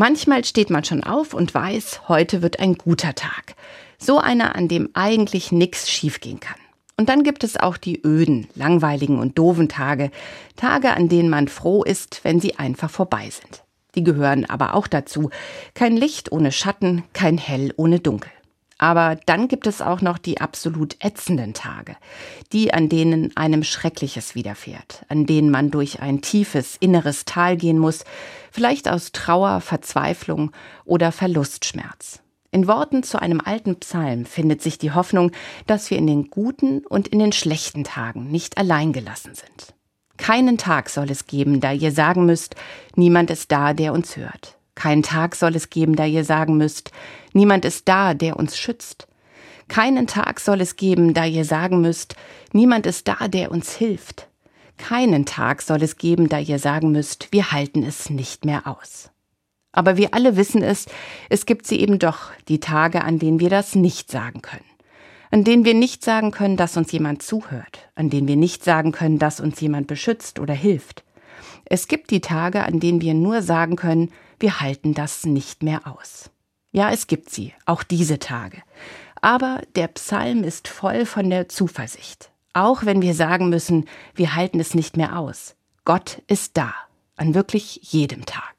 Manchmal steht man schon auf und weiß, heute wird ein guter Tag. So einer, an dem eigentlich nichts schiefgehen kann. Und dann gibt es auch die öden, langweiligen und doofen Tage. Tage, an denen man froh ist, wenn sie einfach vorbei sind. Die gehören aber auch dazu. Kein Licht ohne Schatten, kein Hell ohne Dunkel. Aber dann gibt es auch noch die absolut ätzenden Tage, die, an denen einem Schreckliches widerfährt, an denen man durch ein tiefes inneres Tal gehen muss, vielleicht aus Trauer, Verzweiflung oder Verlustschmerz. In Worten zu einem alten Psalm findet sich die Hoffnung, dass wir in den guten und in den schlechten Tagen nicht allein gelassen sind. Keinen Tag soll es geben, da ihr sagen müsst, niemand ist da, der uns hört. Keinen Tag soll es geben, da ihr sagen müsst, niemand ist da, der uns schützt. Keinen Tag soll es geben, da ihr sagen müsst, niemand ist da, der uns hilft. Keinen Tag soll es geben, da ihr sagen müsst, wir halten es nicht mehr aus. Aber wir alle wissen es, es gibt sie eben doch, die Tage, an denen wir das nicht sagen können. An denen wir nicht sagen können, dass uns jemand zuhört, an denen wir nicht sagen können, dass uns jemand beschützt oder hilft. Es gibt die Tage, an denen wir nur sagen können, wir halten das nicht mehr aus. Ja, es gibt sie, auch diese Tage. Aber der Psalm ist voll von der Zuversicht. Auch wenn wir sagen müssen, wir halten es nicht mehr aus. Gott ist da, an wirklich jedem Tag.